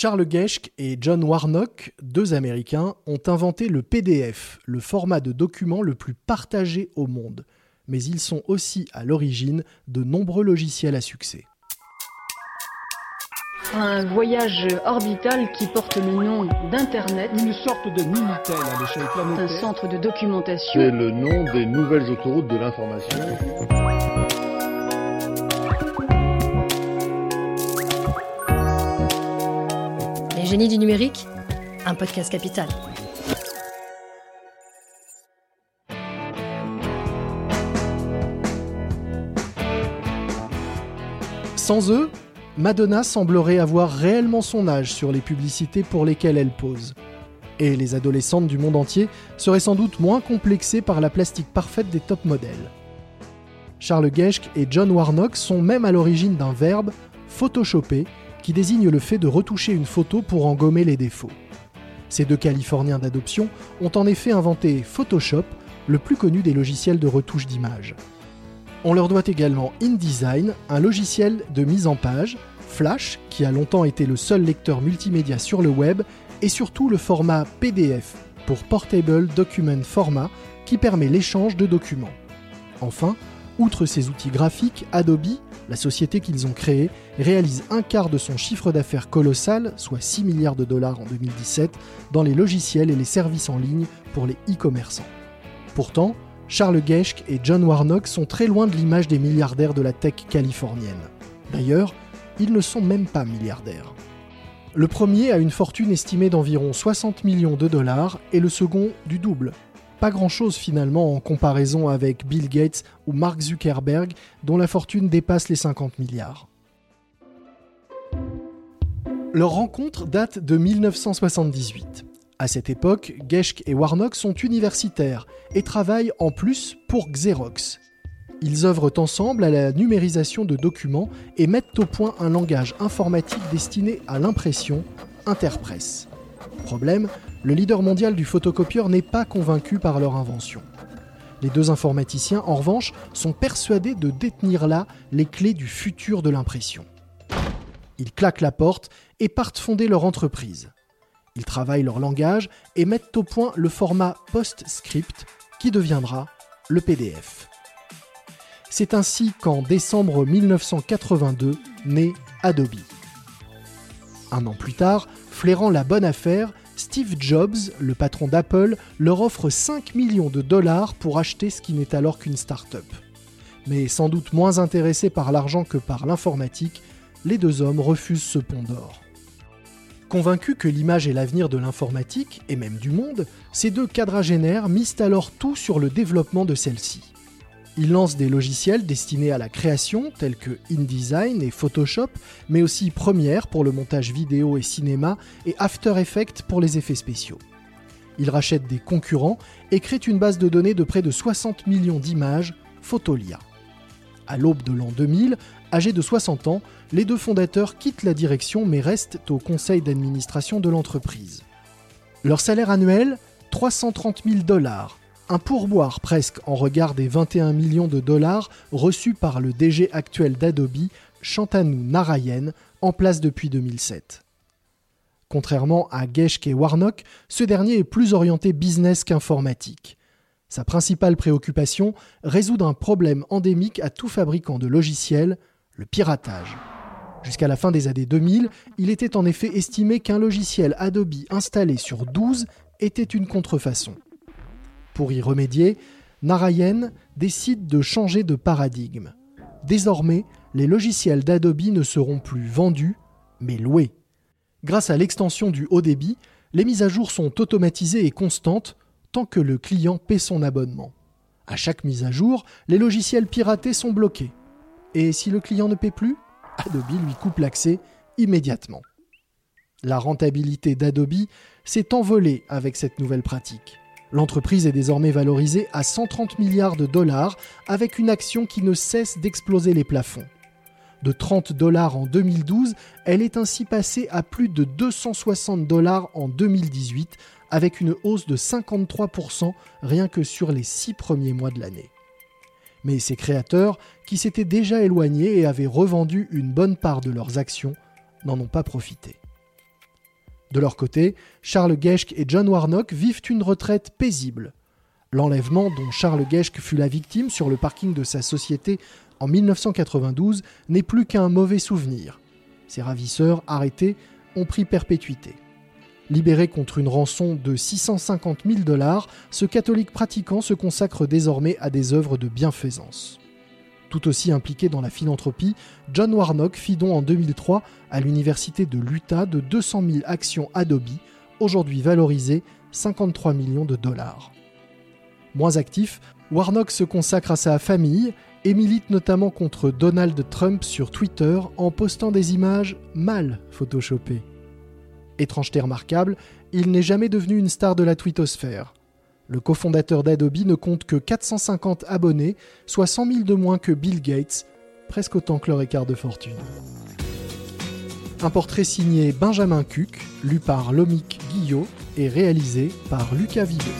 Charles Geschke et John Warnock, deux Américains, ont inventé le PDF, le format de document le plus partagé au monde. Mais ils sont aussi à l'origine de nombreux logiciels à succès. Un voyage orbital qui porte le nom d'Internet. Une sorte de Minitel à l'échelle planétaire. Un centre de documentation. C'est le nom des nouvelles autoroutes de l'information. Génie du numérique, un podcast capital. Sans eux, Madonna semblerait avoir réellement son âge sur les publicités pour lesquelles elle pose. Et les adolescentes du monde entier seraient sans doute moins complexées par la plastique parfaite des top modèles. Charles Geschke et John Warnock sont même à l'origine d'un verbe, photoshopper, qui désigne le fait de retoucher une photo pour en gommer les défauts. Ces deux Californiens d'adoption ont en effet inventé Photoshop, le plus connu des logiciels de retouche d'images. On leur doit également InDesign, un logiciel de mise en page, Flash, qui a longtemps été le seul lecteur multimédia sur le web, et surtout le format PDF, pour Portable Document Format, qui permet l'échange de documents. Enfin, outre ces outils graphiques, Adobe la société qu'ils ont créée réalise un quart de son chiffre d'affaires colossal, soit 6 milliards de dollars en 2017, dans les logiciels et les services en ligne pour les e-commerçants. Pourtant, Charles Geschke et John Warnock sont très loin de l'image des milliardaires de la tech californienne. D'ailleurs, ils ne sont même pas milliardaires. Le premier a une fortune estimée d'environ 60 millions de dollars et le second du double, pas grand-chose finalement en comparaison avec Bill Gates ou Mark Zuckerberg, dont la fortune dépasse les 50 milliards. Leur rencontre date de 1978. À cette époque, Geschke et Warnock sont universitaires et travaillent en plus pour Xerox. Ils œuvrent ensemble à la numérisation de documents et mettent au point un langage informatique destiné à l'impression, Interpress. Problème, le leader mondial du photocopieur n'est pas convaincu par leur invention. Les deux informaticiens, en revanche, sont persuadés de détenir là les clés du futur de l'impression. Ils claquent la porte et partent fonder leur entreprise. Ils travaillent leur langage et mettent au point le format PostScript qui deviendra le PDF. C'est ainsi qu'en décembre 1982 naît Adobe. Un an plus tard, flairant la bonne affaire, Steve Jobs, le patron d'Apple, leur offre 5 millions de dollars pour acheter ce qui n'est alors qu'une start-up. Mais sans doute moins intéressés par l'argent que par l'informatique, les deux hommes refusent ce pont d'or. Convaincus que l'image est l'avenir de l'informatique, et même du monde, ces deux quadragénaires misent alors tout sur le développement de celle-ci. Il lance des logiciels destinés à la création, tels que InDesign et Photoshop, mais aussi Premiere pour le montage vidéo et cinéma, et After Effects pour les effets spéciaux. Il rachète des concurrents et crée une base de données de près de 60 millions d'images, Photolia. À l'aube de l'an 2000, âgés de 60 ans, les deux fondateurs quittent la direction mais restent au conseil d'administration de l'entreprise. Leur salaire annuel 330 000 dollars, un pourboire presque en regard des 21 millions de dollars reçus par le DG actuel d'Adobe, Shantanu Narayen, en place depuis 2007. Contrairement à Geschke et Warnock, ce dernier est plus orienté business qu'informatique. Sa principale préoccupation, résoudre un problème endémique à tout fabricant de logiciels, le piratage. Jusqu'à la fin des années 2000, il était en effet estimé qu'un logiciel Adobe installé sur 12 était une contrefaçon. Pour y remédier, Narayen décide de changer de paradigme. Désormais, les logiciels d'Adobe ne seront plus vendus, mais loués. Grâce à l'extension du haut débit, les mises à jour sont automatisées et constantes tant que le client paie son abonnement. À chaque mise à jour, les logiciels piratés sont bloqués. Et si le client ne paie plus, Adobe lui coupe l'accès immédiatement. La rentabilité d'Adobe s'est envolée avec cette nouvelle pratique. L'entreprise est désormais valorisée à 130 milliards de dollars avec une action qui ne cesse d'exploser les plafonds. De 30 dollars en 2012, elle est ainsi passée à plus de 260 dollars en 2018 avec une hausse de 53% rien que sur les six premiers mois de l'année. Mais ses créateurs, qui s'étaient déjà éloignés et avaient revendu une bonne part de leurs actions, n'en ont pas profité. De leur côté, Charles Geschke et John Warnock vivent une retraite paisible. L'enlèvement dont Charles Geschke fut la victime sur le parking de sa société en 1992 n'est plus qu'un mauvais souvenir. Ses ravisseurs, arrêtés, ont pris perpétuité. Libéré contre une rançon de 650 000 dollars, ce catholique pratiquant se consacre désormais à des œuvres de bienfaisance. Tout aussi impliqué dans la philanthropie, John Warnock fit don en 2003 à l'université de l'Utah de 200 000 actions Adobe, aujourd'hui valorisées 53 millions de dollars. Moins actif, Warnock se consacre à sa famille et milite notamment contre Donald Trump sur Twitter en postant des images mal photoshopées. Étrangeté remarquable, il n'est jamais devenu une star de la twittosphère. Le cofondateur d'Adobe ne compte que 450 abonnés, soit 100 000 de moins que Bill Gates, presque autant que leur écart de fortune. Un portrait signé Benjamin Cuc, lu par Lomik Guillot et réalisé par Lucas Vido.